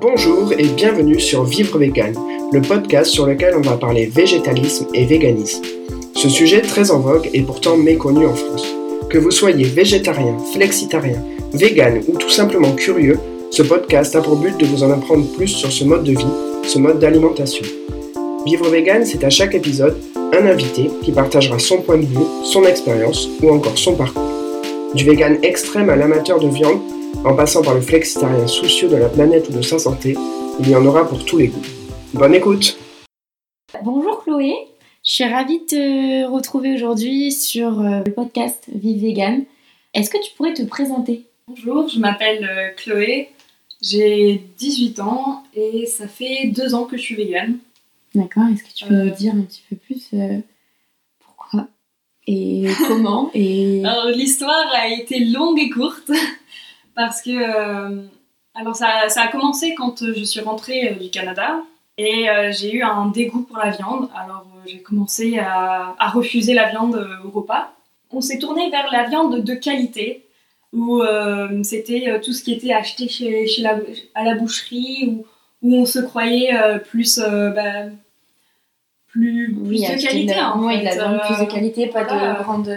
Bonjour et bienvenue sur Vivre Vegan, le podcast sur lequel on va parler végétalisme et véganisme. Ce sujet très en vogue est pourtant méconnu en France. Que vous soyez végétarien, flexitarien, vegan ou tout simplement curieux, ce podcast a pour but de vous en apprendre plus sur ce mode de vie, ce mode d'alimentation. Vivre vegan, c'est à chaque épisode un invité qui partagera son point de vue, son expérience ou encore son parcours. Du vegan extrême à l'amateur de viande, en passant par le flexitarien soucieux de la planète ou de sa santé, il y en aura pour tous les goûts. Bonne écoute Bonjour Chloé, je suis ravie de te retrouver aujourd'hui sur euh, le podcast Vive Vegan. Est-ce que tu pourrais te présenter? Bonjour, je m'appelle euh, Chloé, j'ai 18 ans et ça fait deux ans que je suis végane. D'accord, est-ce que tu peux Euh. nous dire un petit peu plus euh, pourquoi et comment et... Alors l'histoire a été longue et courte parce que euh, alors ça, ça a commencé quand euh, je suis rentrée euh, du Canada et euh, j'ai eu un dégoût pour la viande. Alors j'ai commencé à, à refuser la viande au repas. On s'est tourné vers la viande de qualité où euh, c'était tout ce qui était acheté chez, chez la, à la boucherie où, où on se croyait plus bah, plus, plus Oui, de qualité de en ouais, fait. de la viande plus de qualité, pas voilà. de grande,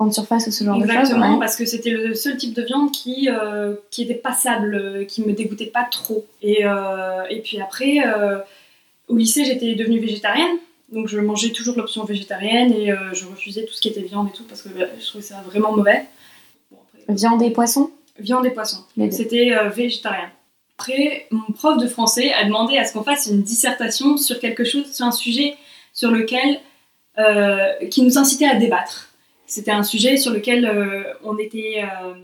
grande surface ou ce genre de choses. Exactement, ouais. parce que c'était le seul type de viande qui, euh, qui était passable, euh, qui me dégoûtait pas trop. Et, euh, et puis après, euh, au lycée, j'étais devenue végétarienne. Donc je mangeais toujours l'option végétarienne et je refusais tout ce qui était viande et tout parce que bah, je trouvais ça vraiment mauvais. Bon, après, Viande et poisson? viande et poisson. C'était végétarien. Après, mon prof de français a demandé à ce qu'on fasse une dissertation sur quelque chose, sur un sujet sur lequel, qui nous incitait à débattre. C'était un sujet sur lequel euh, on était euh,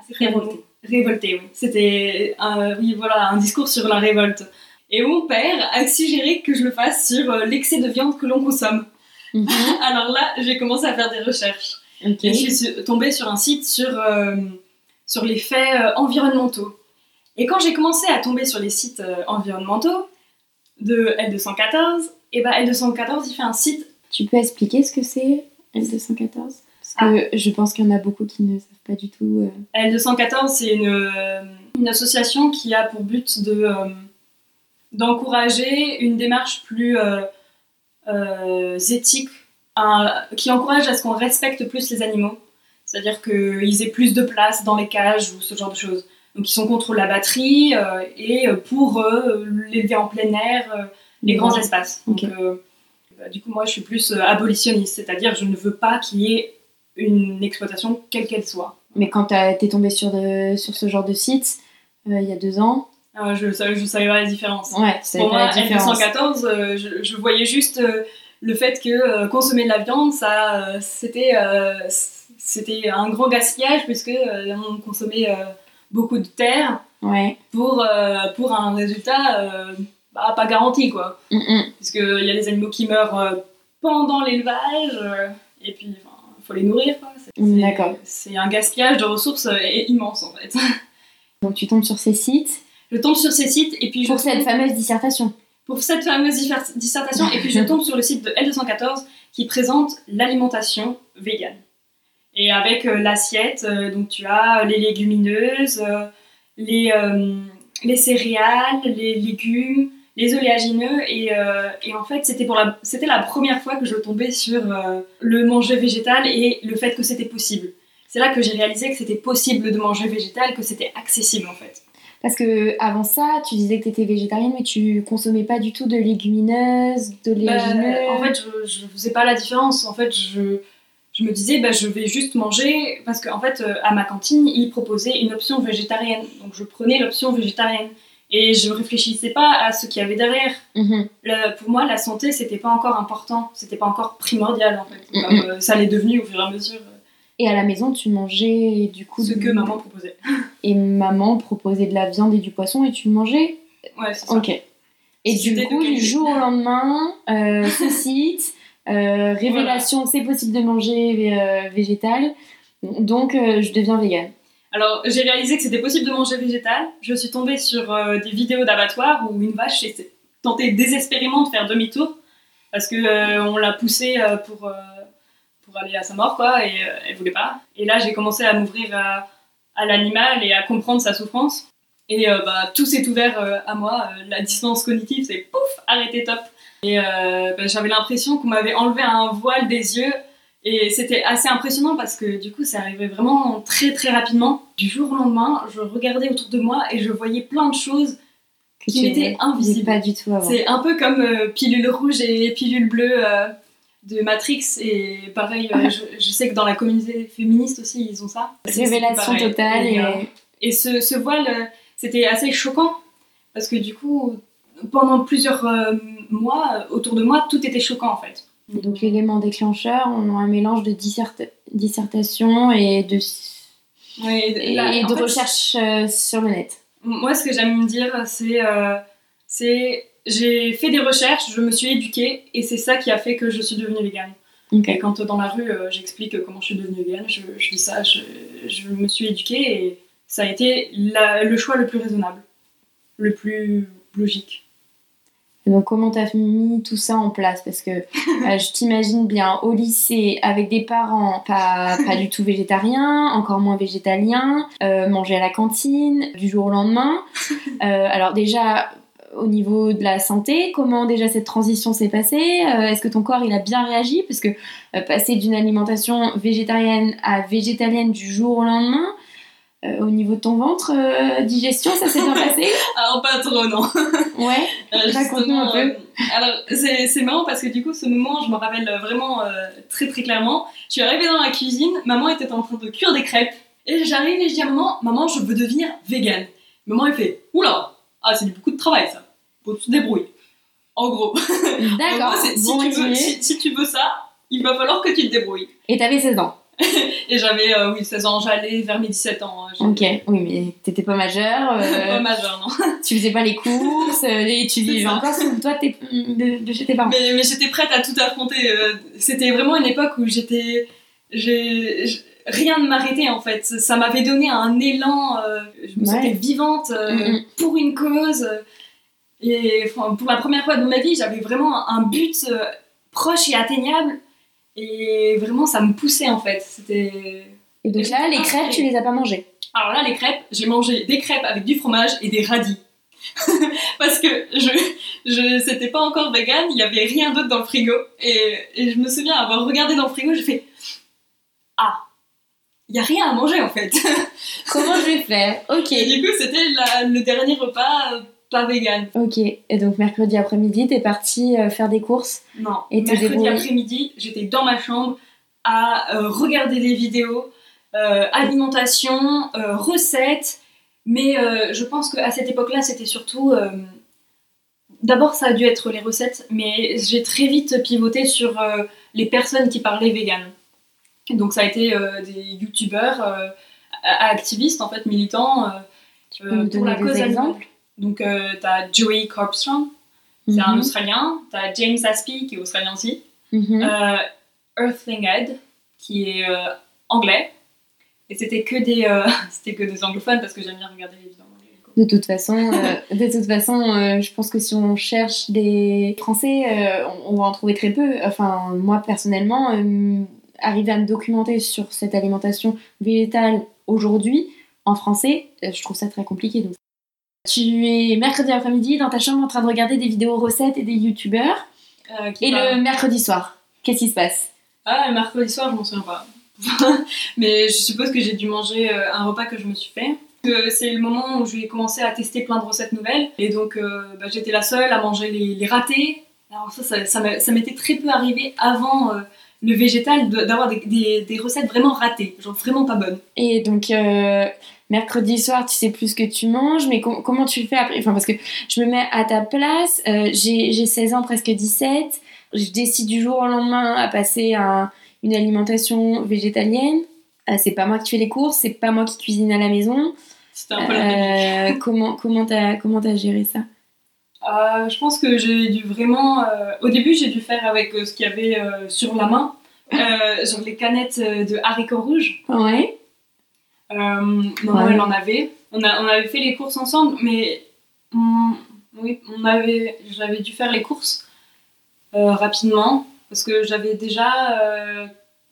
assez Révolté. Révolté, oui. C'était un, oui, voilà, un discours sur la révolte. Et mon père a suggéré que je le fasse sur euh, l'excès de viande que l'on consomme. Mhm. Alors là, j'ai commencé à faire des recherches. Ok. Et je suis su- tombée sur un site sur, euh, sur les faits euh, environnementaux. Et quand j'ai commencé à tomber sur les sites euh, environnementaux de L214, et ben L214 il fait un site. Tu peux expliquer ce que c'est L214 Je pense qu'il y en a beaucoup qui ne savent pas du tout. euh, L214 c'est une, euh, une association qui a pour but de euh, d'encourager une démarche plus euh, éthique, qui encourage à ce qu'on respecte plus les animaux. C'est-à-dire qu'ils aient plus de place dans les cages ou ce genre de choses. Donc ils sont contre la batterie et pour l'élever en plein air, les grands espaces. Donc, bah, du coup, moi je suis plus abolitionniste, c'est-à-dire je ne veux pas qu'il y ait une exploitation quelle qu'elle soit. Mais quand t'es tombé sur, de- sur ce genre de site euh, il y a deux ans, Euh, je je savais pas la différence. ouais, Pour moi, différence. L214, euh, je, je voyais juste euh, le fait que consommer de la viande, ça, c'était, c'était un grand gaspillage puisque on consommait beaucoup de terre Ouais. pour, pour un résultat bah, pas garanti quoi. Mm, mm. Puisqu'il y a des animaux qui meurent pendant l'élevage et puis faut les nourrir. Mm, d'accord. C'est un gaspillage de ressources euh, immense en fait. Donc tu tombes sur ces sites Je tombe sur ces sites et puis je pour cette tombe- fameuse dissertation. pour cette fameuse dissertation et puis je tombe sur le site de L214 qui présente l'alimentation végane. Et avec euh, l'assiette, euh, donc tu as les légumineuses, les, les céréales, les légumes, les oléagineux et, euh, et en fait c'était pour la c'était la première fois que je tombais sur euh, le manger végétal et le fait que c'était possible. C'est là que j'ai réalisé que c'était possible de manger végétal, que c'était accessible en fait. Parce que avant ça, tu disais que tu étais végétarienne, mais tu consommais pas du tout de légumineuses, de. Bah, en fait, je, je faisais pas la différence. En fait, je, je me disais, bah, je vais juste manger parce qu'en fait, euh, à ma cantine, ils proposaient une option végétarienne. Donc, je prenais l'option végétarienne et je réfléchissais pas à ce qu'il y avait derrière. Mhm. Le- pour moi, la santé, c'était pas encore important, c'était pas encore primordial en fait. Comme, euh, ça l'est devenu au fur et à mesure. Et à la maison, tu mangeais du coup ce de- que maman proposait. Et maman proposait de la viande et du poisson et tu mangeais Ouais, c'est ça. Ok. Et du coup, du jour au lendemain, euh, ce site, euh, révélation, c'est possible de manger euh, végétal. Donc, je deviens végane. Alors, j'ai réalisé que c'était possible de manger végétal. Je suis tombée sur euh, des vidéos d'abattoir où une vache tentait désespérément de faire demi-tour parce que euh, on l'a poussée euh, pour, euh, pour aller à sa mort, quoi, et elle voulait pas. Et là, j'ai commencé à m'ouvrir à, l'animal et à comprendre sa souffrance. Et bah, tout s'est ouvert à moi. La distance cognitive, c'est pouf, arrêté top. Et bah, j'avais l'impression qu'on m'avait enlevé un voile des yeux. Et c'était assez impressionnant parce que du coup, ça arrivait vraiment très très rapidement. Du jour au lendemain, je regardais autour de moi et je voyais plein de choses Que qui tu m'étaient invisibles. pas du tout avant. C'est un peu comme euh, pilule rouge et pilule bleue euh, de Matrix. Et pareil, euh, je, je sais que dans la communauté féministe aussi, ils ont ça. Révélation totale. Et, Et, euh, et ce, ce voile, c'était assez choquant. Parce que du coup, pendant plusieurs mois, autour de moi, tout était choquant en fait. Donc l'élément déclencheur, on a un mélange de dissert- dissertation et de, Ouais, et, là, et en de fait, recherche euh, sur le net. Moi, ce que j'aime me dire, c'est euh, c'est j'ai fait des recherches, je me suis éduquée, et c'est ça qui a fait que je suis devenue végane. Et quand euh, dans la rue, euh, j'explique comment je suis devenue végane, je, je dis ça, je, je me suis éduquée, et ça a été la- le choix le plus raisonnable, le plus logique. Donc comment t'as mis tout ça en place? Parce que euh, je t'imagine bien au lycée avec des parents pas, pas du tout végétariens, encore moins végétaliens, euh, manger à la cantine du jour au lendemain. Euh, alors déjà au niveau de la santé, comment déjà cette transition s'est passée? Euh, Est-ce que ton corps il a bien réagi? Parce que euh, passer d'une alimentation végétarienne à végétalienne du jour au lendemain, euh, au niveau de ton ventre, euh, digestion, ça s'est bien passé? Alors, pas trop, non. Ouais. Euh, Raconte-nous un peu. alors, c'est c'est marrant parce que du coup, ce moment, je me rappelle vraiment très très clairement. Je suis arrivée dans la cuisine, maman était en train de cuire des crêpes. Et j'arrive et je dis à maman, maman, je veux devenir végane. Maman, elle fait, oula, ah, c'est beaucoup de travail ça. Faut que tu te débrouilles. En gros. D'accord. si, Bon si tu veux ça, il va falloir que tu te débrouilles. Et t'avais 16 ans. Et j'avais, euh, oui, 16 ans, j'allais vers mes 17 ans. hein. J'étais Ok, oui, mais t'étais pas majeur, Pas euh, majeure, non. tu faisais pas les courses, euh, et tu vivais encore sous le toit de, tes- de, de chez tes parents. Mais, mais j'étais prête à tout affronter. euh, C'était vraiment une époque où j'étais. Rien ne m'arrêtait en fait. Ça m'avait donné un élan. euh, je me Ouais. sentais vivante euh, Mhm. pour une cause. Et pour la première fois de ma vie, j'avais vraiment un but euh, proche et atteignable. Et vraiment, ça me poussait en fait. C'était. Et donc là, les crêpes, tu les as pas mangées. Alors là, les crêpes, j'ai mangé des crêpes avec du fromage et des radis. Parce que je, je c'était pas encore vegan, il y avait rien d'autre dans le frigo. Et, et je me souviens avoir regardé dans le frigo, j'ai fait Ah, il y a rien à manger en fait. Comment je vais faire? Ok. Et du coup, c'était le dernier repas euh, pas vegan. Ok, et donc mercredi après-midi, t'es partie euh, faire des courses. Non. Et Mercredi après-midi, j'étais dans ma chambre à euh, regarder des vidéos, euh, alimentation, euh, recettes. Mais je pense qu'à cette époque-là, c'était surtout. D'abord, ça a dû être les recettes, mais j'ai très vite pivoté sur les personnes qui parlaient vegan. Donc, ça a été des youtubeurs activistes, en fait, militants Tu peux nous pour donner la des exemples? Donc, euh, t'as Joey Carbstrong, c'est un Mhm. Australien. T'as James Aspey, qui est Australien aussi. Euh, Earthling Ed, qui est euh, anglais. Et c'était que des, euh, c'était que des anglophones parce que j'aime bien regarder les De toute façon, de toute façon, je pense que si on cherche des Français, on, va en trouver très peu. Enfin, moi personnellement, arriver à me documenter sur cette alimentation végétale aujourd'hui en français, je trouve ça très compliqué. Donc. Tu es mercredi après-midi dans ta chambre en train de regarder des vidéos recettes et des youtubeurs. Euh, Et le mercredi soir, qu'est-ce qui se passe? Ah, le mercredi soir, je m'en souviens pas. Mais je suppose que j'ai dû manger euh, un repas que je me suis fait. C'est le moment où j'ai commencé à tester plein de recettes nouvelles. Et donc, euh, bah, j'étais la seule à manger les, les ratés. Alors ça, ça, ça m'a- ça m'était très peu arrivé avant euh, le végétal d'avoir des, des- des recettes vraiment ratées. Genre vraiment pas bonnes. Et donc, euh, mercredi soir, tu sais plus ce que tu manges, mais com- comment tu le fais après? Enfin, parce que je me mets à ta place, euh, j'ai j'ai 16 ans, presque 17, je décide du jour au lendemain à passer à une alimentation végétalienne. Euh, c'est pas moi qui fais les courses, c'est pas moi qui cuisine à la maison. C'était un peu la. Euh, comment comment t'as comment t'as géré ça? Je pense que j'ai dû vraiment. au début, j'ai dû faire avec ce qu'il y avait sur la main, genre les canettes de haricots rouges. Ouais. Euh, maman, Ouais. elle en avait. On, a, on avait fait les courses ensemble, mais on, oui, on avait, j'avais dû faire les courses euh, rapidement parce que j'avais déjà. euh,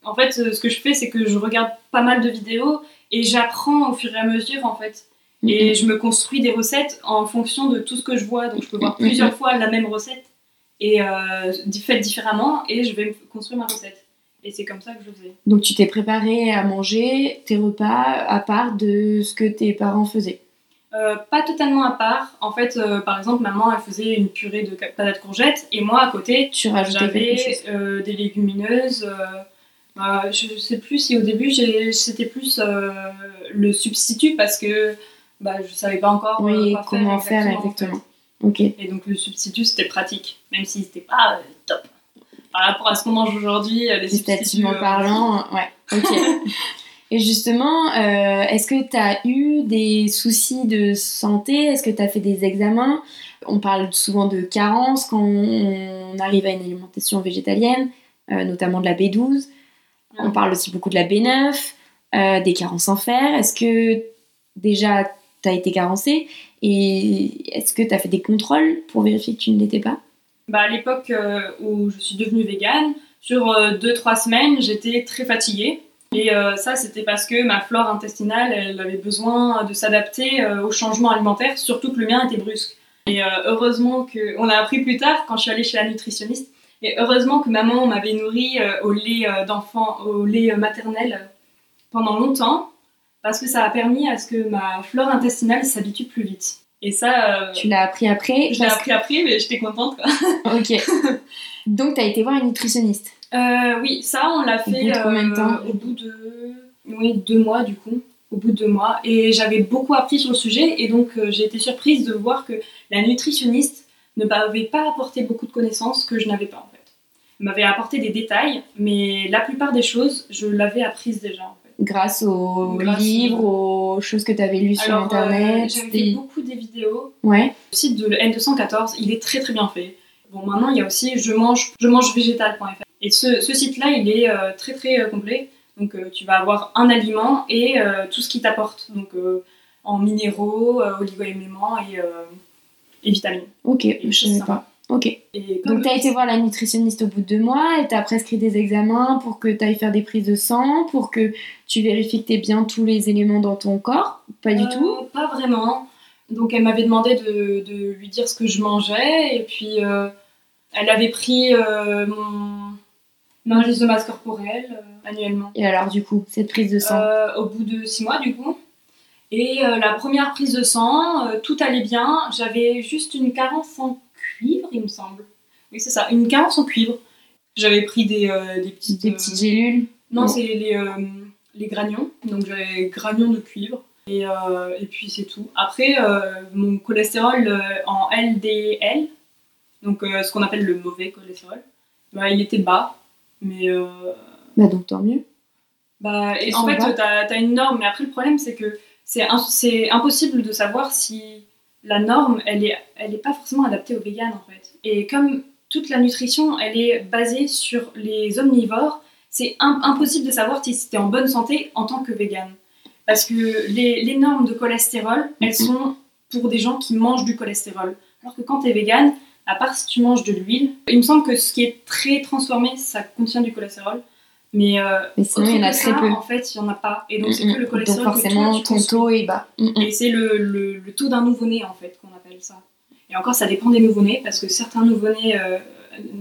en fait, ce que je fais, c'est que je regarde pas mal de vidéos et j'apprends au fur et à mesure, en fait. Et je me construis des recettes en fonction de tout ce que je vois. Donc je peux voir plusieurs fois la même recette et euh, faite différemment et je vais construire ma recette. Et c'est comme ça que je faisais. Donc tu t'es préparé à manger tes repas à part de ce que tes parents faisaient? Euh, pas totalement à part. En fait, euh, par exemple, maman, elle faisait une purée de patates courgettes et moi, à côté, j'avais euh, des légumineuses. Bah, je sais plus si au début, c'était plus le substitut parce que bah, je savais pas encore oui, comment faire exactement. Ok. Et donc, le substitut, c'était pratique, même si c'était pas top. Par rapport à ce qu'on mange aujourd'hui, les substituts... parlant, ouais, ok. Et justement, euh, est-ce que tu as eu des soucis de santé? Est-ce que tu as fait des examens? On parle souvent de carence quand on arrive à une alimentation végétalienne, euh, notamment de la B12. On parle aussi beaucoup de la B9, euh, des carences en fer. Est-ce que déjà tu as été carencé Et est-ce que tu as fait des contrôles pour vérifier que tu ne l'étais pas? Bah, À l'époque où je suis devenue végane, sur 2-3 semaines, j'étais très fatiguée. Et euh, ça, c'était parce que ma flore intestinale, elle avait besoin de s'adapter euh, aux changements alimentaires, surtout que le mien était brusque. Et euh, heureusement que, on a appris plus tard quand je suis allée chez la nutritionniste, et heureusement que maman m'avait nourri au lait d'enfant, au lait maternel pendant longtemps, parce que ça a permis à ce que ma flore intestinale s'habitue plus vite. Et ça. tu l'as appris après Je l'ai appris après, mais j'étais contente. Quoi. ok. Donc, tu as été voir une nutritionniste euh, oui, ça, on l'a fait au bout de, temps au bout de oui, deux mois, du coup. Au bout de deux mois. Et j'avais beaucoup appris sur le sujet. Et donc, euh, j'ai été surprise de voir que la nutritionniste ne m'avait pas apporté beaucoup de connaissances que je n'avais pas, en fait. Elle m'avait apporté des détails, mais la plupart des choses, je l'avais apprises déjà, en fait. Grâce aux livres, aux choses que tu avais lues sur euh, Internet J'avais fait beaucoup des vidéos. Ouais. Le site de N214, il est très très bien fait. Bon, maintenant, il y a aussi je mange, je mange végétal.fr. Et ce, site-là, il est euh, très très euh, complet. Donc euh, tu vas avoir un aliment et tout ce qui t'apporte. Donc en minéraux, oligo-éléments et, et, vitamines. Ok, je ne sais pas. Ok. Donc tu as été voir la nutritionniste au bout de deux mois, elle t'a prescrit des examens pour que tu ailles faire des prises de sang, pour que tu vérifies que tu bien tous les éléments dans ton corps Pas du tout? Pas vraiment. Donc elle m'avait demandé de, de, lui dire ce que je mangeais et puis elle avait pris mon l'indice de masse corporelle euh, annuellement. Et alors, du coup, cette prise de sang? Euh, Au bout de six mois, du coup. Et euh, la première prise de sang, tout allait bien. J'avais juste une carence en cuivre, il me semble. Oui, c'est ça, une carence en cuivre. J'avais pris des, des, petites, des petites gélules Non, c'est les, les granions. Donc j'avais granions de cuivre. Et, et puis c'est tout. Après, mon cholestérol en LDL, donc ce qu'on appelle le mauvais cholestérol, bah, il était bas. Mais. Euh, bah, donc tant mieux. Bah, et en fait, tu as, une norme, mais après, le problème, c'est que c'est impossible de savoir si la norme, elle n'est elle est pas forcément adaptée aux véganes, en fait. Et comme toute la nutrition, elle est basée sur les omnivores, c'est impossible de savoir si tu es en bonne santé en tant que végane. Parce que les, les, normes de cholestérol, elles mm-hmm. sont pour des gens qui mangent du cholestérol. Alors que quand tu es végane, à part si tu manges de l'huile. Il me semble que ce qui est très transformé, ça contient du cholestérol. Mais, euh, sinon, il y en a très peu. En fait, il n'y en a pas. Et donc, c'est que le cholestérol. Donc, forcément, ton taux est bas. Et c'est le, le, taux d'un nouveau-né, en fait, qu'on appelle ça. Et encore, ça dépend des nouveau-nés, parce que certains nouveau-nés, euh,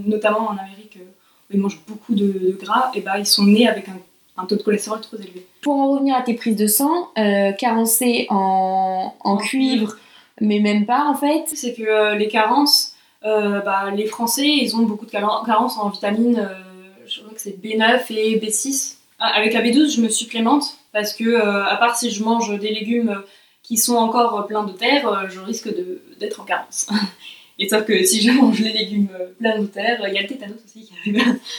notamment en Amérique, euh, où ils mangent beaucoup de, gras, et bah, ils sont nés avec un, un, taux de cholestérol trop élevé. Pour en revenir à tes prises de sang, carencé en, en, cuivre, mais même pas, en fait. C'est que les carences euh, bah, les Français, ils ont beaucoup de carences en vitamines, euh, je crois que c'est B9 et B6. Ah, avec la B12, je me supplémente parce que, euh, à part si je mange des légumes qui sont encore pleins de terre, je risque d'être en carence. Et sauf que si je mange les légumes pleins de terre, il y a le tétanos aussi qui arrive.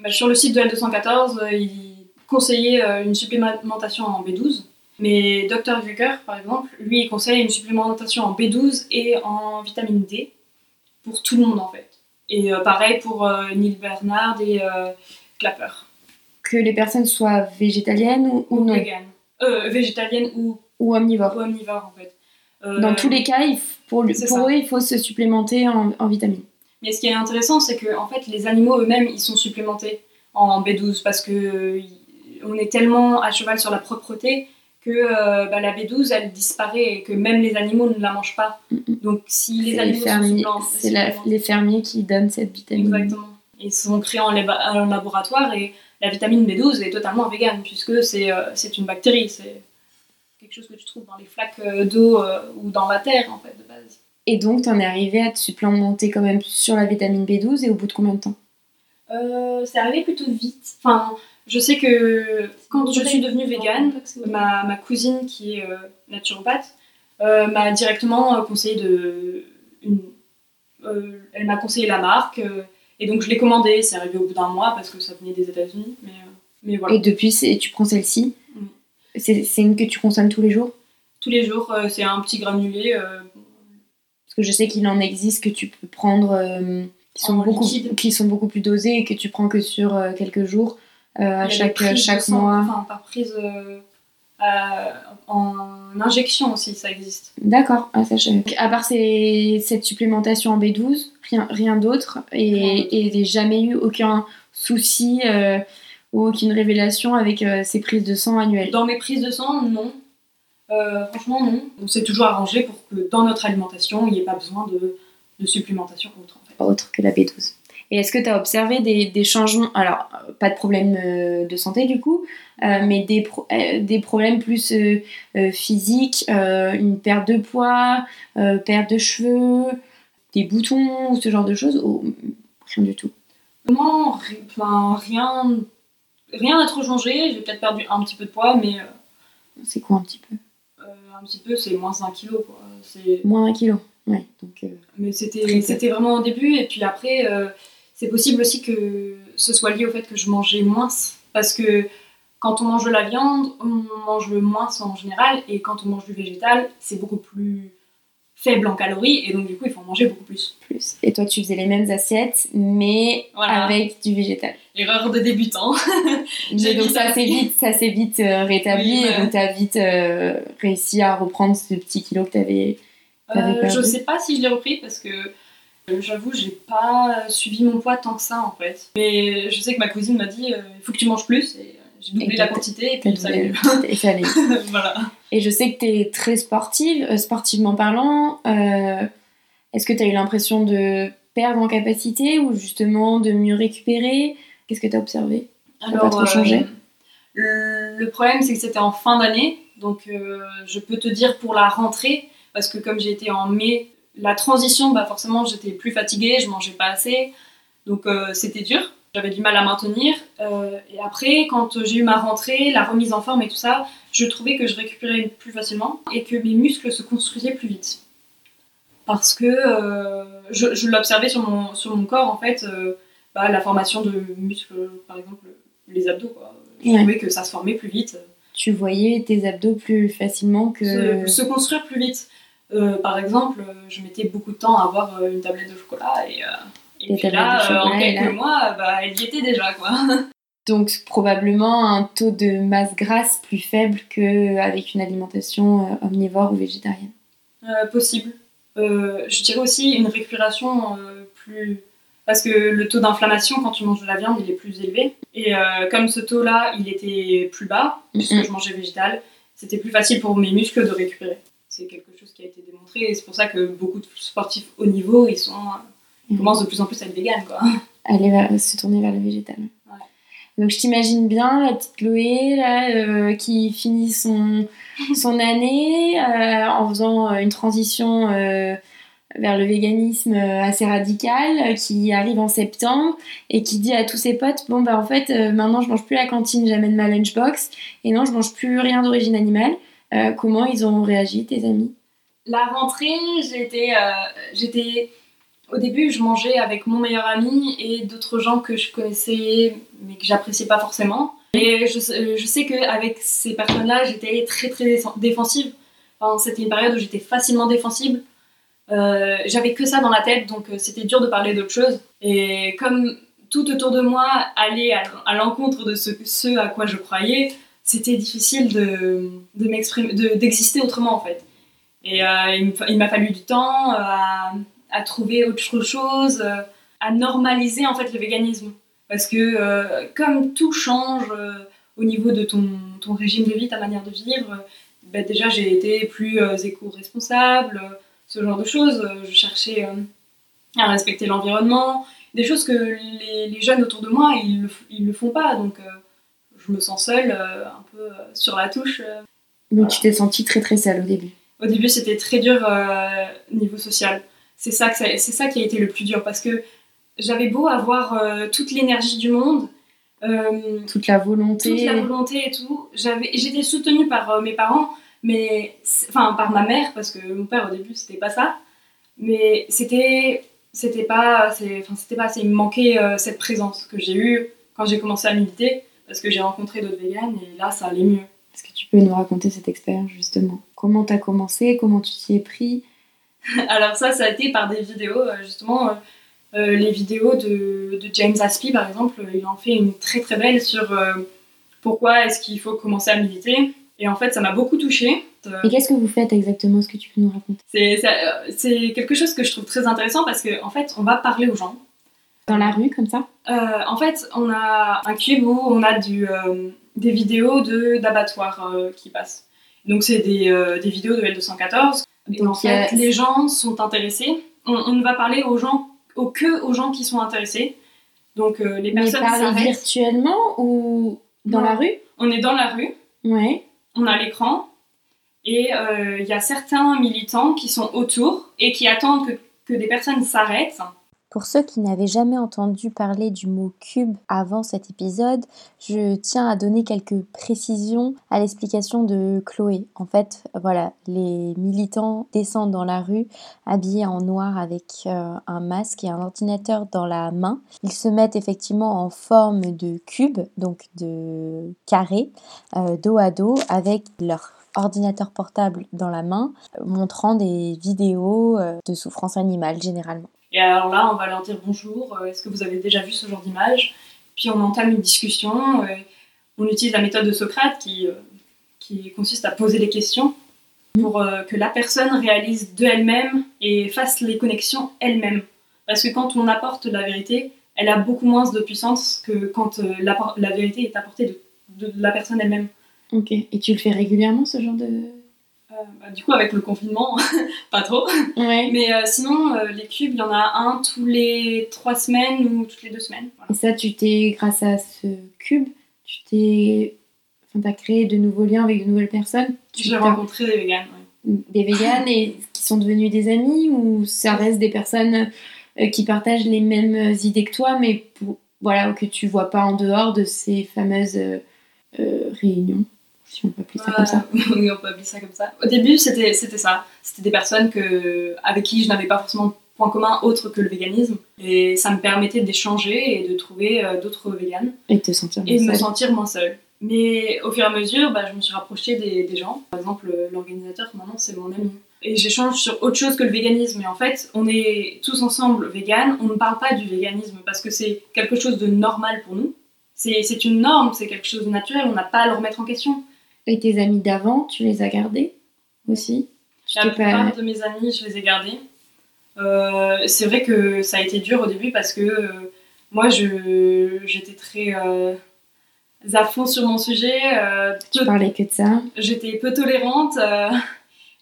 Bah, sur le site de L214, il conseillait une supplémentation en B12. Mais Dr. Zucker, par exemple, lui, il conseille une supplémentation en B12 et en vitamine D pour tout le monde en fait. Et euh, pareil pour euh, Neil Bernard et euh, Clapper. Que les personnes soient végétaliennes ou, ou non Végétaliennes ou, ou omnivores. Ou omnivores en fait. Dans tous les cas, pour, pour eux, il faut se supplémenter en, en, vitamines. Mais ce qui est intéressant, c'est que en fait, les animaux eux-mêmes, ils sont supplémentés en B12 parce que on est tellement à cheval sur la propreté que euh, bah, la B12 elle disparaît et que même les animaux ne la mangent pas. Mhm. Donc si les les animaux sont fermiers, supplément- c'est la- les fermiers qui donnent cette vitamine. Exactement. Ils sont créés en, en laboratoire et la vitamine B12 est totalement végane puisque c'est euh, c'est une bactérie. C'est quelque chose que tu trouves dans les flaques euh, d'eau euh, ou dans la terre en fait de base. Et donc, t'en es arrivé à te supplémenter quand même sur la vitamine B12 et au bout de combien de temps? C'est arrivé plutôt vite. Enfin, je sais que quand je suis devenue végane, ma, ma cousine qui est euh, naturopathe euh, m'a directement euh, conseillé de. Une, euh, elle m'a conseillé la marque euh, et donc je l'ai commandée. C'est arrivé au bout d'un mois parce que ça venait des États-Unis. Mais, euh, mais voilà. Et depuis, c'est- tu prends celle-ci Mm. C'est c'est une que tu consommes tous les jours? Tous les jours, euh, c'est un petit granulé. euh, Parce que je sais qu'il en existe que tu peux prendre, euh, qui, sont En beaucoup, liquide. qui sont beaucoup plus dosés et que tu prends que sur euh, quelques jours, à a des chaque, chaque sang, mois. Enfin, par prise euh, à- en injection aussi, ça existe. D'accord, ah, ça, je. Donc, À part ces- cette supplémentation en B12, rien, rien d'autre et, et j'ai jamais eu aucun souci euh, ou aucune révélation avec euh, ces prises de sang annuelles. Dans mes prises de sang, non. Euh, franchement, non. On s'est toujours arrangé pour que dans notre alimentation, il n'y ait pas besoin de, de supplémentation autre. En fait. autre que la B12. Et est-ce que tu as observé des, des changements Alors, pas de problème euh, de santé du coup, euh, mais des, pro- euh, des problèmes plus euh, physiques, une perte de poids, perte de cheveux, des boutons ou ce genre de choses ou rien du tout? Enfin, rien rien n'a trop changé. J'ai peut-être perdu un petit peu de poids, mais euh, C'est quoi un petit peu? euh, un petit peu, c'est moins 1 kg. Quoi. Moins d'un kilo. Ouais, donc euh, Mais c'était vraiment au début, et puis après, c'est possible aussi que ce soit lié au fait que je mangeais moins. Parce que quand on mange de la viande, on mange moins en général, et quand on mange du végétal, c'est beaucoup plus faible en calories, et donc du coup, il faut en manger beaucoup plus. plus. Et toi, tu faisais les mêmes assiettes, mais Voilà. avec du végétal. Erreur de débutant. Mais donc ça s'est vite, ça s'est vite euh, rétabli Oui, et donc t'as vite euh, réussi à reprendre ce petit kilo que t'avais. T'avais Euh, je sais pas si je l'ai repris, parce que j'avoue, j'ai pas suivi mon poids tant que ça, en fait. Mais je sais que ma cousine m'a dit, euh, il faut que tu manges plus, et euh, j'ai doublé Et la quantité, et puis ça allait. et ça allait. voilà. Et je sais que t'es très sportive, euh, sportivement parlant. euh, Est-ce que t'as eu l'impression de perdre en capacité ou justement de mieux récupérer? Qu'est-ce que observé? N'a pas trop changé? euh, Le problème, c'est que c'était en fin d'année. Donc, euh, je peux te dire pour la rentrée, parce que comme j'ai été en mai, la transition, bah forcément, j'étais plus fatiguée, je mangeais pas assez. Donc, euh, c'était dur. J'avais du mal à maintenir. Euh, et après, quand j'ai eu ma rentrée, la remise en forme et tout ça, je trouvais que je récupérais plus facilement et que mes muscles se construisaient plus vite. Parce que euh, je, je l'observais sur mon, sur mon corps, en fait, bah, la formation de muscles, par exemple, les abdos. Quoi. Je Ouais. trouvais que ça se formait plus vite, Tu voyais tes abdos plus facilement que. se, se construire plus vite. Euh, par exemple, euh, je mettais beaucoup de temps à avoir euh, une tablette de chocolat et, et puis là, en quelques là- mois, bah, elle y était déjà. Quoi. Donc probablement un taux de masse grasse plus faible qu'avec une alimentation omnivore ou végétarienne. Euh, possible. Euh, je dirais aussi une récupération euh, plus... Parce que le taux d'inflammation quand tu manges de la viande, il est plus élevé. Et comme ce taux-là, il était plus bas, puisque je mangeais végétal, c'était plus facile pour mes muscles de récupérer. C'est quelque qui a été démontré et c'est pour ça que beaucoup de sportifs haut niveau, ils, sont, ils Mhm. commencent de plus en plus à être véganes. Quoi. Aller vers- se tourner vers le végétal. Ouais. Donc je t'imagine bien la petite Chloé là, euh, qui finit son, son année euh, en faisant euh, une transition euh, vers le véganisme euh, assez radicale, euh, qui arrive en septembre et qui dit à tous ses potes bon bah en fait euh, maintenant je mange plus la cantine, j'amène ma lunchbox et non je mange plus rien d'origine animale. Euh, comment ils ont réagi tes amis? La rentrée, j'étais, euh, j'étais. Au début, je mangeais avec mon meilleur ami et d'autres gens que je connaissais mais que j'appréciais pas forcément. Et je, sais- je sais qu'avec ces personnes-là, j'étais très très dé- défensive. Enfin, c'était une période où j'étais facilement défensible. Euh, j'avais que ça dans la tête, donc euh, c'était dur de parler d'autre chose. Et comme tout autour de moi allait à, l'encontre de ce, à quoi je croyais, c'était difficile de, de m'exprimer, de- d'exister autrement en fait. Et euh, il m'a fallu du temps euh, à, trouver autre chose, euh, à normaliser en fait le véganisme. Parce que comme tout change au niveau de ton, ton, régime de vie, ta manière de vivre, bah, déjà j'ai été plus éco-responsable, ce genre de choses. Je cherchais à respecter l'environnement, des choses que les, jeunes autour de moi, ils ils le font pas. Donc je me sens seule, un peu sur la touche. Donc tu t'es sentie très très seule au début Au début c'était très dur niveau social. C'est ça, c'est ça qui a été le plus dur parce que j'avais beau avoir euh, toute l'énergie du monde, euh, toute la volonté, toute la volonté et tout. J'étais soutenue par euh, mes parents, mais enfin par ma mère parce que mon père au début c'était pas ça, mais c'était c'était pas, enfin c'était pas assez. Il me manquait cette présence que j'ai eue quand j'ai commencé à militer parce que j'ai rencontré d'autres véganes et là ça allait mieux. Est-ce que tu peux nous raconter cette expérience justement? Comment t'as commencé Comment tu t'y es pris Alors ça, ça a été par des vidéos justement euh, les vidéos de, James Aspey, par exemple, il en fait une très très belle sur euh, pourquoi est-ce qu'il faut commencer à militer. Et en fait, ça m'a beaucoup touchée. Et qu'est-ce que vous faites exactement? Est-ce que tu peux nous raconter? C'est quelque chose que je trouve très intéressant parce qu'en en fait, on va parler aux gens. Dans la rue, comme ça? Euh, En fait, on a un cube où on a du, des vidéos d'abattoirs qui passent. Donc, c'est des, des, vidéos de L214. Et en fait, les gens sont intéressés. On, on va parler aux gens que aux gens qui sont intéressés. Donc euh, les personnes Mais virtuellement ou dans la rue? On est dans la rue. Ouais. On a l'écran. Et euh, il y a certains militants qui sont autour et qui attendent que, que des personnes s'arrêtent pour ceux qui n'avaient jamais entendu parler du mot cube avant cet épisode, je tiens à donner quelques précisions à l'explication de Chloé. En fait, voilà, les militants descendent dans la rue habillés en noir avec euh, un masque et un ordinateur dans la main. Ils se mettent effectivement en forme de cube, donc de carré, euh, dos à dos, avec leur ordinateur portable dans la main, montrant des vidéos euh, de souffrance animale généralement. Et alors là, on va leur dire bonjour, euh, est-ce que vous avez déjà vu ce genre d'image? Puis on entame une discussion. Euh, on utilise la méthode de Socrate qui, euh, consiste à poser des questions pour que la personne réalise de elle-même et fasse les connexions elle-même. Parce que quand on apporte la vérité, elle a beaucoup moins de puissance que quand la, vérité est apportée de, de la personne elle-même. Ok, et tu le fais régulièrement ce genre de, bah, du coup, avec le confinement, pas trop. Mais euh, sinon, euh, les cubes, il y en a un tous les trois semaines ou toutes les deux semaines. Et ça, tu t'es, grâce à ce cube, tu t'es. Enfin, as créé de nouveaux liens avec de nouvelles personnes? J'ai rencontré des véganes, Des véganes et qui sont devenus des amis ou ça reste des personnes qui partagent les mêmes idées que toi, mais pour, voilà, que tu vois pas en dehors de ces fameuses réunions? Si on peut appeler ça comme ça. oui, on peut appeler ça comme ça. Au début, c'était ça. C'était des personnes que, avec qui je n'avais pas forcément de point commun autre que le véganisme. Et ça me permettait d'échanger et de trouver euh, d'autres véganes. Et de te sentir Et de me sentir moins seule. Mais au fur et à mesure, bah, je me suis rapprochée des, des gens. Par exemple, l'organisateur, maintenant, c'est mon ami. Et j'échange sur autre chose que le véganisme. Et en fait, on est tous ensemble véganes. On ne parle pas du véganisme parce que c'est quelque chose de normal pour nous. C'est une norme, c'est quelque chose de naturel. On n'a pas à le remettre en question. Et tes amis d'avant, tu les as gardés aussi? La plupart de mes amis, je les ai gardés. Euh, c'est vrai que ça a été dur au début parce que euh, moi, j'étais très euh, à fond sur mon sujet. tu parlais que de ça J'étais peu tolérante.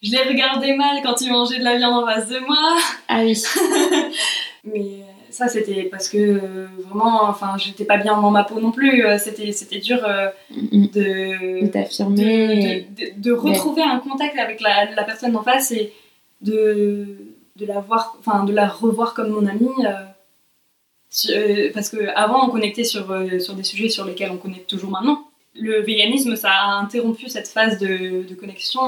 je les regardais mal quand ils mangeaient de la viande en face de moi. Ah oui. Mais ça c'était parce que euh, vraiment enfin j'étais pas bien dans ma peau non plus. Euh, c'était c'était dur euh, de, de t'affirmer de, de, retrouver un contact avec la, la, personne en face et de, de la voir enfin de la revoir comme mon amie parce que avant on connectait sur, sur des sujets sur lesquels on connecte toujours maintenant. Le véganisme ça a interrompu cette phase de, de connexion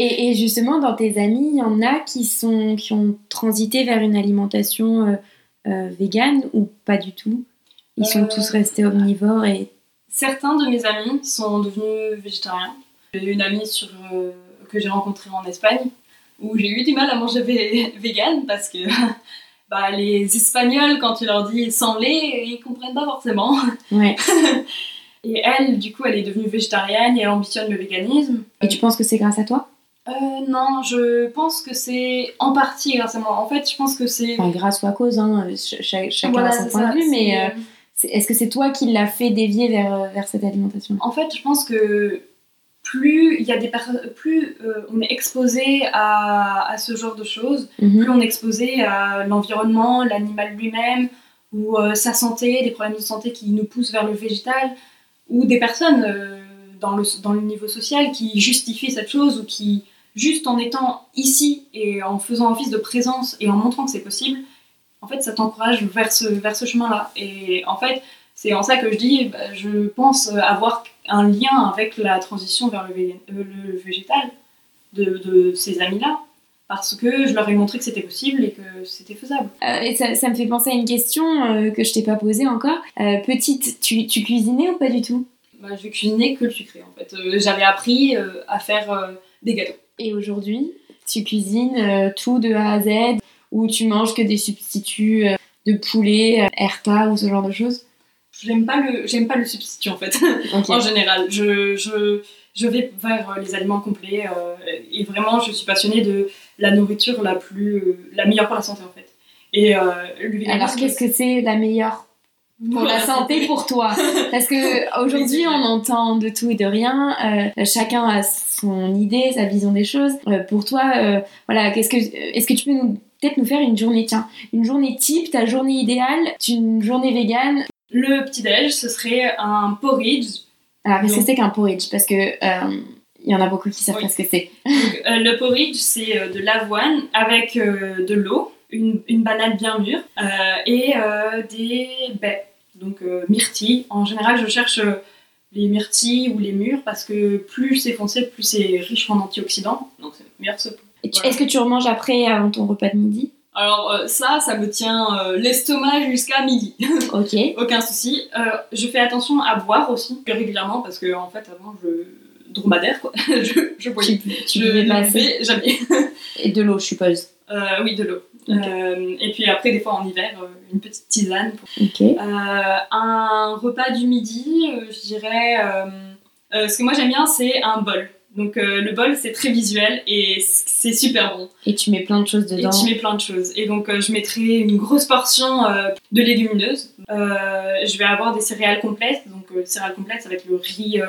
et, et, justement, dans tes amis, il y en a qui, sont, qui ont transité vers une alimentation euh, vegan ou pas du tout? Ils sont euh, tous restés omnivores et... Certains de mes amis sont devenus végétariens. J'ai une amie sur, euh, que j'ai rencontrée en Espagne où j'ai eu du mal à manger vegan parce que bah, les Espagnols, quand tu leur dis sans lait, ils comprennent pas forcément. Ouais. et elle, du coup, elle est devenue végétarienne et elle ambitionne le véganisme. Et tu penses que c'est grâce à toi? Euh, non, je pense que c'est en partie grâce à moi. En fait, je pense que c'est. grâce ou à cause, hein. chacun a son point de vue, mais euh, Est-ce que c'est toi qui l'as fait dévier vers, vers cette alimentation? En fait, je pense que plus il y a des plus euh, on est exposé à, à, ce genre de choses, Mhm. plus on est exposé à l'environnement, l'animal lui-même, ou euh, sa santé, des problèmes de santé qui nous poussent vers le végétal, ou des personnes euh, dans, le, dans le niveau social qui justifient cette chose, ou qui, juste en étant ici et en faisant office de présence et en montrant que c'est possible, en fait, ça t'encourage vers ce, vers ce chemin-là. Et en fait, c'est en ça que je dis, bah, je pense avoir un lien avec la transition vers le, euh, le végétal de, de ces amis-là. Parce que je leur ai montré que c'était possible et que c'était faisable. Euh, et ça, ça me fait penser à une question euh, que je t'ai pas posée encore. Petite, tu, tu cuisinais ou pas du tout? Bah, je cuisinais que le sucré en fait. J'avais appris à faire des gâteaux. Et aujourd'hui, tu cuisines euh, tout de A à Z ou tu manges que des substituts euh, de poulet, euh, herta ou ce genre de choses? J'aime pas le, j'aime pas le substitut en fait. En général, je, je, je vais vers les aliments complets euh, et vraiment je suis passionnée de la nourriture la plus, euh, la meilleure pour la santé en fait. Et euh, le Alors qu'est-ce que c'est la meilleure pour la santé pour toi Parce que aujourd'hui on entend de tout et de rien. euh, chacun a son idée, sa vision des choses. Euh, pour toi, euh, voilà, qu'est-ce que est-ce que tu peux nous peut-être nous faire une journée tiens, une journée type, ta journée idéale, une journée végane? Le petit déj, ce serait un porridge. Alors qu'est-ce que c'est qu'un porridge? Parce que il y en a beaucoup qui savent Oui. pas ce que c'est. Le porridge, c'est de l'avoine avec de l'eau, une, une banane bien mûre et des baies, donc euh, myrtilles. En général, je cherche euh, les myrtilles ou les mûres parce que plus c'est foncé, plus c'est riche en antioxydants. Donc c'est meilleur ce Voilà. Est-ce que tu remanges après avant ton repas de midi? Alors euh, ça, ça me tient euh, l'estomac jusqu'à midi. Ok. Aucun souci. Euh, je fais attention à boire aussi régulièrement parce que en fait avant je dromadaire quoi. je, je boyais. Tu, tu je ne assez. jamais. Et de l'eau, je suppose. Euh, oui, de l'eau. Euh, et puis après, des fois en hiver, euh, une petite tisane. pour- un repas du midi, je dirais. ce que moi j'aime bien, c'est un bol. Donc euh, le bol, c'est très visuel et c'est super bon. Et tu mets plein de choses Et dedans. tu mets plein de choses. Et donc euh, je mettrai une grosse portion euh, de légumineuses. Je vais avoir des céréales complètes. Donc les céréales complètes, ça va être le riz.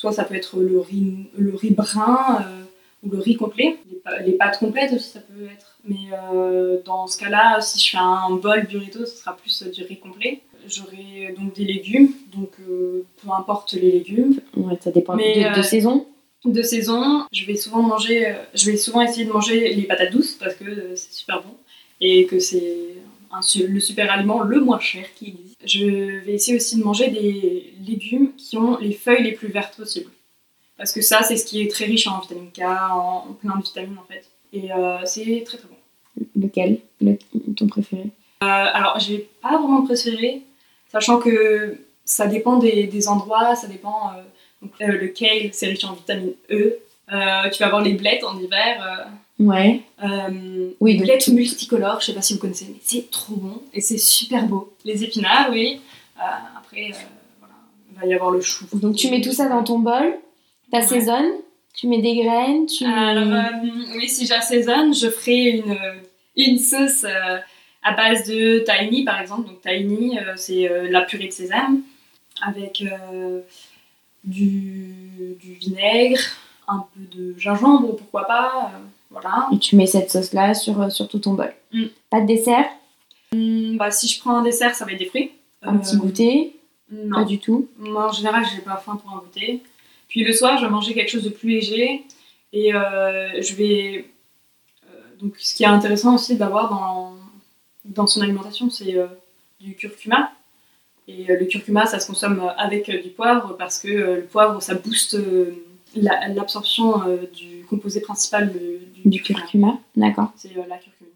Soit ça peut être le riz, le riz brun euh, ou le riz complet. Les, pâtes complètes aussi, ça peut être. Mais euh, dans ce cas-là, si je fais un bol burrito, ce sera plus euh, du riz complet. J'aurai donc des légumes, donc peu importe les légumes. Ouais, ça dépend Mais, de, de saison. De saison, je vais souvent manger, je vais souvent essayer de manger les patates douces parce que c'est super bon et que c'est un le super aliment le moins cher qui existe. Je vais essayer aussi de manger des légumes qui ont les feuilles les plus vertes possibles. Parce que ça, c'est ce qui est très riche en vitamine K, en, en plein de vitamines en fait. Et euh, c'est très très bon. Lequel? Le- Ton préféré? Euh, alors, j'ai pas vraiment préféré, sachant que ça dépend des, des endroits, ça dépend. euh, donc, euh, le kale, c'est riche en vitamine E. Tu vas avoir les blettes en hiver. Ouais. Euh, Oui, tout- multicolores, je sais pas si vous connaissez, mais c'est trop bon et c'est super beau. Les épinards, oui. Euh, après, euh, voilà, il va y avoir le chou. Donc tu mets tout ça dans ton bol, t'assaisonnes, tu mets des graines, tu Alors, euh, oui, si j'assaisonne, je ferai une, une sauce à base de tahini, par exemple. Donc, tahini, c'est la purée de sésame avec du, du vinaigre, un peu de gingembre, pourquoi pas. Voilà. et tu mets cette sauce là sur, euh, sur tout ton bol. Mm. Pas de dessert, Hum, bah, si je prends un dessert, ça va être des fruits. un petit Euh, goûter, pas Non. du tout. Moi, en général, j'ai pas faim pour un goûter. Puis le soir, je vais manger quelque chose de plus léger. Et euh, je vais. euh, donc, ce qui est intéressant aussi d'avoir dans, dans son alimentation, c'est du curcuma. Et le curcuma, ça se consomme avec du poivre parce que le poivre, ça booste euh, la- l'absorption euh, du composé principal du, Du curcuma, d'accord. C'est euh, la curcumine.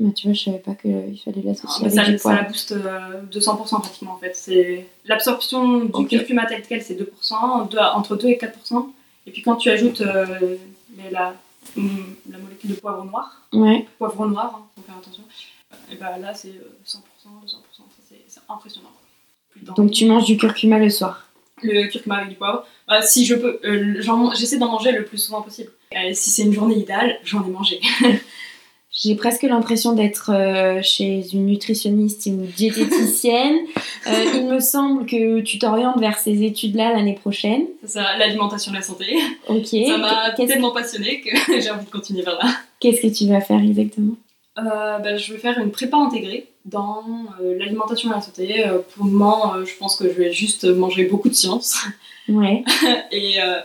Bah, tu vois, je savais pas qu'il fallait l'associer Ah, avec ça, du ça la booste euh, 200% pratiquement en fait. C'est l'absorption du curcuma tel quel, c'est 2%, deux- entre 2 et 4%. Et puis quand tu ajoutes euh, la, hum, la molécule de poivre noir, Ouais. poivre noir, hein, faut faire attention, et ben là c'est euh, 100%, 200%, ça, c'est impressionnant. Donc tu manges du curcuma le soir. le curcuma avec du poivre. Euh, si je peux, euh, j'essaie d'en manger le plus souvent possible. Euh, si c'est une journée idéale, j'en ai mangé. J'ai presque l'impression d'être euh, chez une nutritionniste ou diététicienne. Euh, il me semble que tu t'orientes vers ces études-là l'année prochaine. C'est ça, l'alimentation et la santé. Ok. Ça m'a tellement passionnée que j'ai envie de continuer vers là. Qu'est-ce que tu vas faire exactement? Euh, bah, je vais faire une prépa intégrée dans euh, l'alimentation et la santé. Euh, pour le moment, je pense que je vais juste manger beaucoup de sciences Ouais. et euh,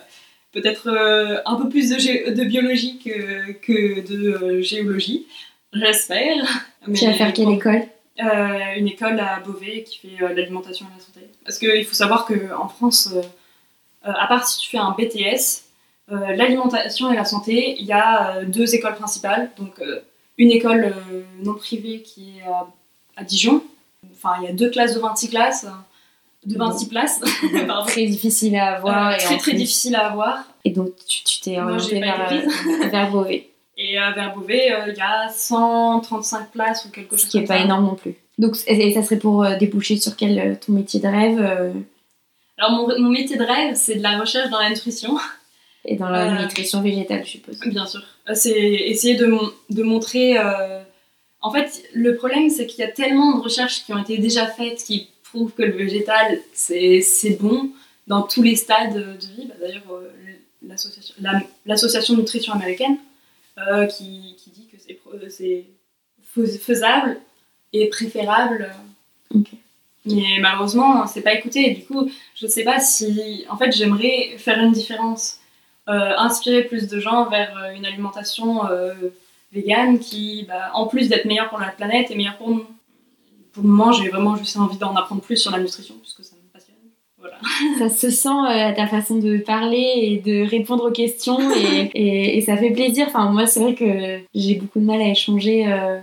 peut-être euh, un peu plus de, gé- de biologie que, que de euh, géologie. J'espère. Tu vas faire quelle école? Une école à Beauvais qui fait l'alimentation et la santé. Parce qu'il faut savoir qu'en France, à part si tu fais un BTS, euh, l'alimentation et la santé, il y a euh, deux écoles principales. Donc euh, une école non privée qui est à, à Dijon. Enfin, il y a deux classes de 26 classes, de 26 places. Très difficile à avoir. Euh, et très très plus- difficile à avoir. Et donc tu t'es orienté vers, euh, vers Beauvais, Et à vers Beauvais, euh, il y a 135 places ou quelque chose ce qui est comme pas ça. énorme non plus. Donc et, et ça serait pour euh, déboucher sur quel euh, ton métier de rêve euh, Alors mon, mon métier de rêve, c'est de la recherche dans la nutrition. et dans la Euh, nutrition végétale, je suppose. Bien sûr. Euh, C'est essayer de, mon- de montrer. euh, En fait, le problème, c'est qu'il y a tellement de recherches qui ont été déjà faites qui prouvent que le végétal, c'est bon dans tous les stades de vie. Bah, D'ailleurs, euh, l'association la- nutrition américaine euh, qui, qui dit que c'est euh, faisable et préférable. Mais malheureusement, c'est pas écouté. Et du coup, je sais pas si. En fait, j'aimerais faire une différence euh, inspirer plus de gens vers une alimentation euh, végane qui, bah, en plus d'être meilleure pour la planète, est meilleure pour nous. Pour le moment, j'ai vraiment juste envie d'en apprendre plus sur la nutrition, puisque ça me passionne. Voilà. Ça se sent euh, ta façon de parler et de répondre aux questions et, et- et ça fait plaisir. Enfin, moi, c'est vrai que j'ai beaucoup de mal à échanger euh,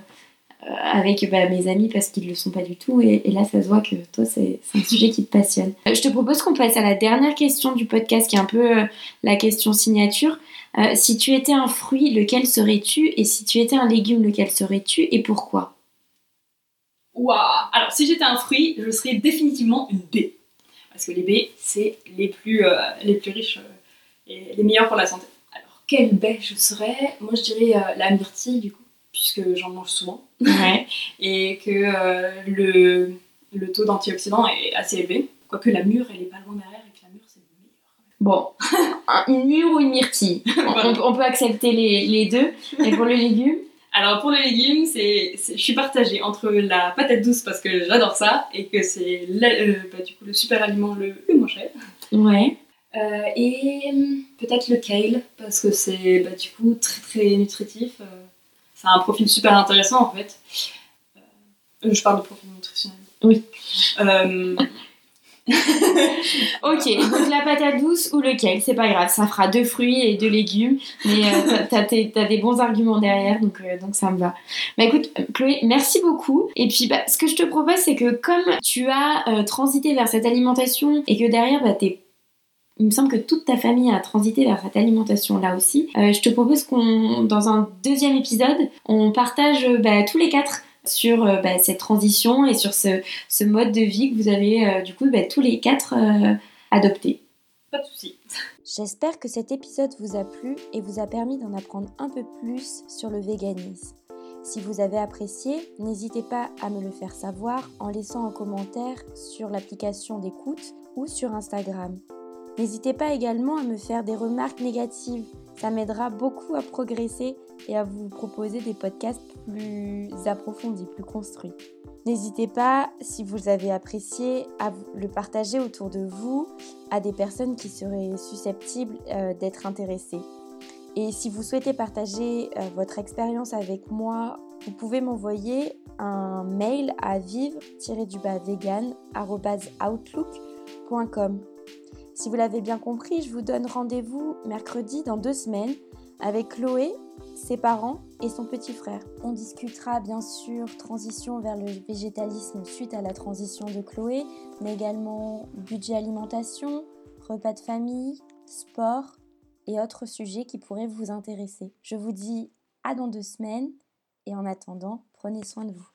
avec bah, mes amis parce qu'ils le sont pas du tout. Et, et là, ça se voit que toi, c'est un sujet qui te passionne. Euh, Je te propose qu'on passe à la dernière question du podcast qui est un peu euh, la question signature. Si tu étais un fruit, lequel serais-tu? Et si tu étais un légume, lequel serais-tu? Et pourquoi? Waouh Alors, si j'étais un fruit, je serais définitivement une baie. Parce que les baies, c'est les plus, euh, les plus riches euh, et les meilleurs pour la santé. Alors, quelle baie je serais? Moi, je dirais euh, la myrtille, du coup, puisque j'en mange souvent. Ouais. et que le, le taux d'antioxydants est assez élevé. Quoique la mûre, elle est pas loin derrière et que la mûre, c'est le meilleur. Bon, un- une mûre ou une myrtille? On, on- on peut accepter les, les deux. Et pour le légume? Alors pour les légumes, c'est, je suis partagée entre la patate douce parce que j'adore ça et que c'est euh, bah, du coup le super aliment le, le moins cher. Ouais. Euh, et hum, peut-être le kale parce que c'est bah, du coup très très nutritif. euh, c'est un profil super intéressant en fait. Je parle de profil nutritionnel. Oui. Ok, donc la patate douce ou le kale, c'est pas grave, ça fera deux fruits et deux légumes, mais euh, t'as- des bons arguments derrière, donc, euh, donc ça me va. Bah écoute, Chloé, merci beaucoup. Et puis bah, ce que je te propose, c'est que comme tu as euh, transité vers cette alimentation et que derrière, bah, t'es il me semble que toute ta famille a transité vers cette alimentation là aussi. Je te propose qu'on, dans un deuxième épisode, on partage bah, tous les quatre sur euh, bah, cette transition et sur ce, ce mode de vie que vous avez euh, du coup bah, tous les quatre euh, adopté. pas de soucis. J'espère que cet épisode vous a plu et vous a permis d'en apprendre un peu plus sur le véganisme. Si vous avez apprécié, n'hésitez pas à me le faire savoir en laissant un commentaire sur l'application d'écoute ou sur Instagram. N'hésitez pas également à me faire des remarques négatives, ça m'aidera beaucoup à progresser et à vous proposer des podcasts plus approfondis, plus construits. N'hésitez pas, si vous avez apprécié, à le partager autour de vous à des personnes qui seraient susceptibles euh, d'être intéressées. Et si vous souhaitez partager euh, votre expérience avec moi, vous pouvez m'envoyer un mail à vivre-vegan@outlook.com. Si vous l'avez bien compris, je vous donne rendez-vous mercredi dans deux semaines avec Chloé, ses parents et son petit frère. On discutera bien sûr transition vers le végétalisme suite à la transition de Chloé, mais également budget alimentation, repas de famille, sport et autres sujets qui pourraient vous intéresser. Je vous dis à dans deux semaines et en attendant, prenez soin de vous.